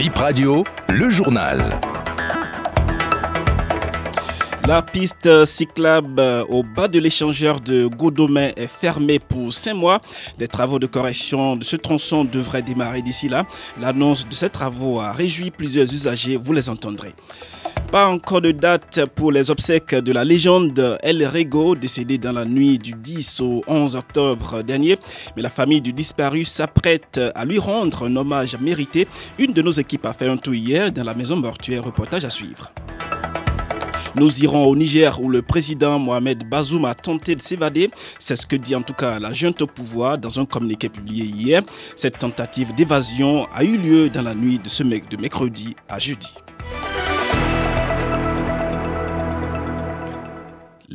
Bip Radio, le journal. La piste cyclable au bas de l'échangeur de Godomain est fermée pour cinq mois. Des travaux de correction de ce tronçon devraient démarrer d'ici là. L'annonce de ces travaux a réjoui plusieurs usagers, vous les entendrez. Pas encore de date pour les obsèques de la légende El Rego, décédé dans la nuit du 10 au 11 octobre dernier. Mais la famille du disparu s'apprête à lui rendre un hommage mérité. Une de nos équipes a fait un tour hier dans la maison mortuaire. Reportage à suivre. Nous irons au Niger où le président Mohamed Bazoum a tenté de s'évader. C'est ce que dit en tout cas la junte au pouvoir dans un communiqué publié hier. Cette tentative d'évasion a eu lieu dans la nuit de ce de mercredi à jeudi.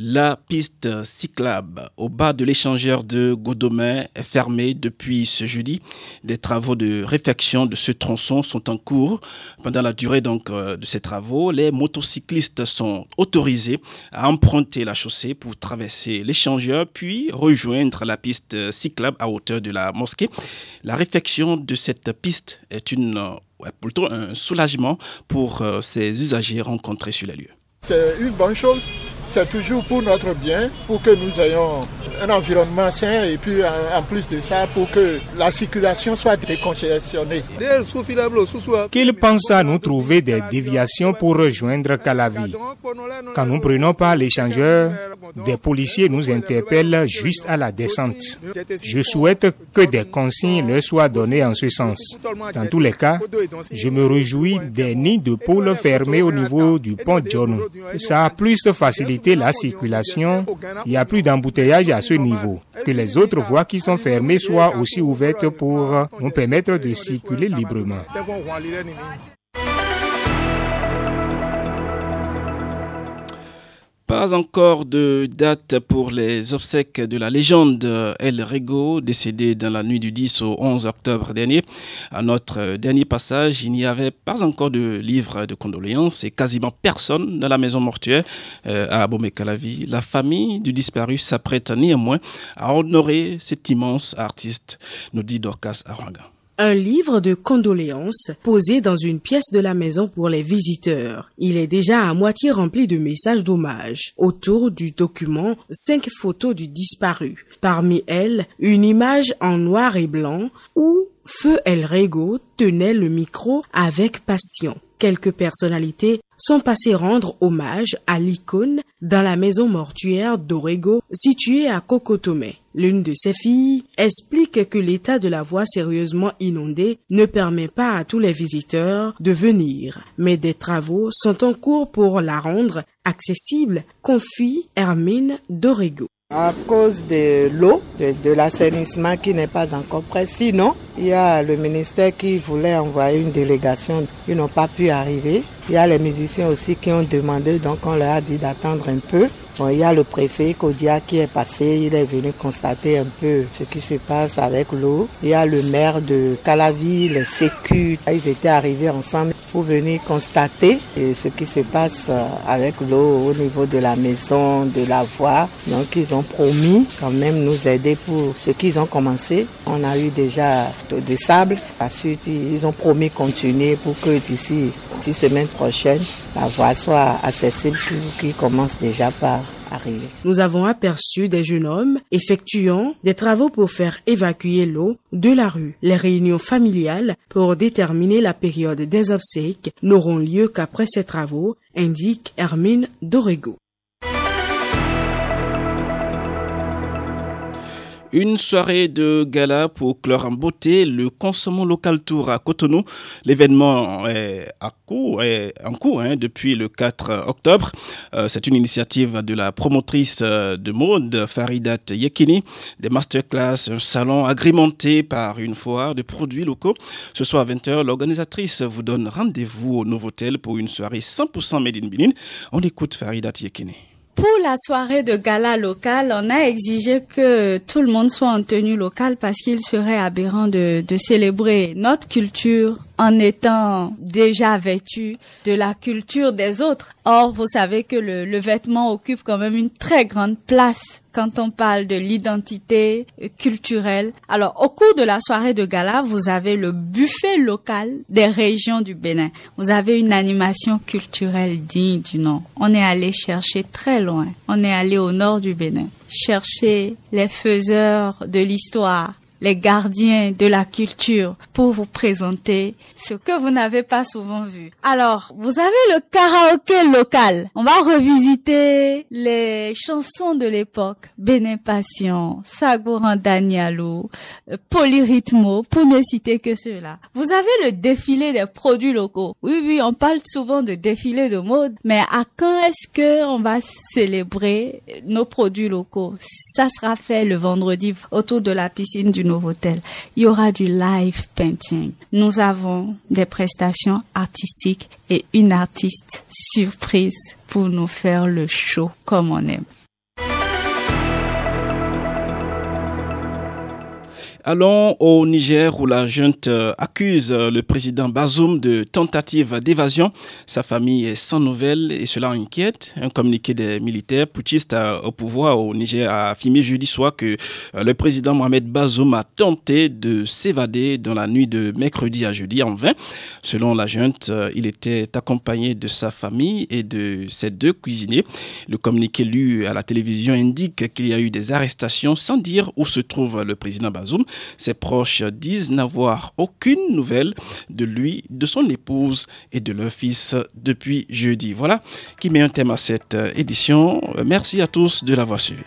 La piste cyclable au bas de l'échangeur de Godomain est fermée depuis ce jeudi. Des travaux de réfection de ce tronçon sont en cours. Pendant la durée donc euh, de ces travaux, les motocyclistes sont autorisés à emprunter la chaussée pour traverser l'échangeur puis rejoindre la piste cyclable à hauteur de la mosquée. La réfection de cette piste est une, plutôt un soulagement pour euh, ces usagers rencontrés sur les lieux. C'est une bonne chose c'est toujours pour notre bien, pour que nous ayons un environnement sain et puis en, plus de ça, pour que la circulation soit décongestionnée. Qu'ils pensent à nous trouver des déviations pour rejoindre Calavi. Quand nous prenons pas l'échangeur, des policiers nous interpellent juste à la descente. Je souhaite que des consignes leur soient données en ce sens. Dans tous les cas, je me réjouis des nids de poules fermés au niveau du pont John. Ça a plus de facilité la circulation. Il n'y a plus d'embouteillage à ce niveau. Que les autres voies qui sont fermées soient aussi ouvertes pour nous permettre de circuler librement. Pas encore de date pour les obsèques de la légende El Rego, décédé dans la nuit du 10 au 11 octobre dernier. À notre dernier passage, il n'y avait pas encore de livre de condoléances et quasiment personne dans la maison mortuaire euh, à Abomey-Calavi. La famille du disparu s'apprête néanmoins à honorer cet immense artiste, nous dit Dorcas Aranga un livre de condoléances posé dans une pièce de la maison pour les visiteurs. Il est déjà à moitié rempli de messages d'hommage. Autour du document, cinq photos du disparu. Parmi elles, une image en noir et blanc où Feu El Rego tenait le micro avec passion. Quelques personnalités sont passées rendre hommage à l'icône dans la maison mortuaire d'Orego située à Cocotomé. L'une de ses filles explique que l'état de la voie sérieusement inondée ne permet pas à tous les visiteurs de venir, mais des travaux sont en cours pour la rendre accessible, confie Hermine Dorego. À cause de l'eau, de, l'assainissement qui n'est pas encore prêt. Sinon, il y a le ministère qui voulait envoyer une délégation. Ils n'ont pas pu arriver. Il y a les musiciens aussi qui ont demandé, donc on leur a dit d'attendre un peu. Bon, il y a le préfet Kodia qui est passé, il est venu constater un peu ce qui se passe avec l'eau. Il y a le maire de Calavi, les sécu, ils étaient arrivés ensemble pour venir constater ce qui se passe euh, avec l'eau au niveau de la maison, de la voie. Donc ils ont promis quand même nous aider pour ce qu'ils ont commencé. On a eu déjà de sable. Ensuite, ils ont promis continuer pour que d'ici six semaines prochaines, la voie soit accessible pour qu'ils commencent déjà par Arriver. Nous avons aperçu des jeunes hommes effectuant des travaux pour faire évacuer l'eau de la rue. Les réunions familiales pour déterminer la période des obsèques n'auront lieu qu'après ces travaux, indique Hermine Dorego. Une soirée de gala pour clore en beauté le Consommons Local Tour à Cotonou. L'événement est, en cours hein, depuis le 4 octobre. Euh, c'est une initiative de la promotrice euh, de mode Faridat Yekini. Des masterclass, un salon agrémenté par une foire de produits locaux. Ce soir à 20h, l'organisatrice vous donne rendez-vous au Novotel pour une soirée 100% Made in. On écoute Faridat Yekini. Pour la soirée de gala locale, on a exigé que tout le monde soit en tenue locale parce qu'il serait aberrant de, célébrer notre culture en étant déjà vêtu de la culture des autres. Or, vous savez que le vêtement occupe quand même une très grande place quand on parle de l'identité culturelle. Alors, au cours de la soirée de gala, vous avez le buffet local des régions du Bénin. Vous avez une animation culturelle digne du nom. On est allé chercher très loin. On est allé au nord du Bénin chercher les faiseurs de l'histoire, les gardiens de la culture pour vous présenter ce que vous n'avez pas souvent vu. Alors, vous avez le karaoké local. On va revisiter les chansons de l'époque. Bénin Passion, Sagouran Danialo, Polyrhythmo, pour ne citer que cela. Vous avez le défilé des produits locaux. Oui, oui, on parle souvent de défilé de mode, mais à quand est-ce que on va célébrer nos produits locaux? Ça sera fait le vendredi autour de la piscine du Il y aura du live painting. Nous avons des prestations artistiques et une artiste surprise pour nous faire le show comme on aime. Allons au Niger où la junte euh, accuse euh, le président Bazoum de tentative d'évasion. Sa famille est sans nouvelles et cela inquiète. Un communiqué des militaires putschistes euh, au pouvoir au Niger a affirmé jeudi soir que le président Mohamed Bazoum a tenté de s'évader dans la nuit de mercredi à jeudi en vain. Selon la junte, il était accompagné de sa famille et de ses deux cuisiniers. Le communiqué lu à la télévision indique qu'il y a eu des arrestations sans dire où se trouve le président Bazoum. Ses proches disent n'avoir aucune nouvelle de lui, de son épouse et de leur fils depuis jeudi. Voilà qui met un thème à cette édition. Merci à tous de l'avoir suivi.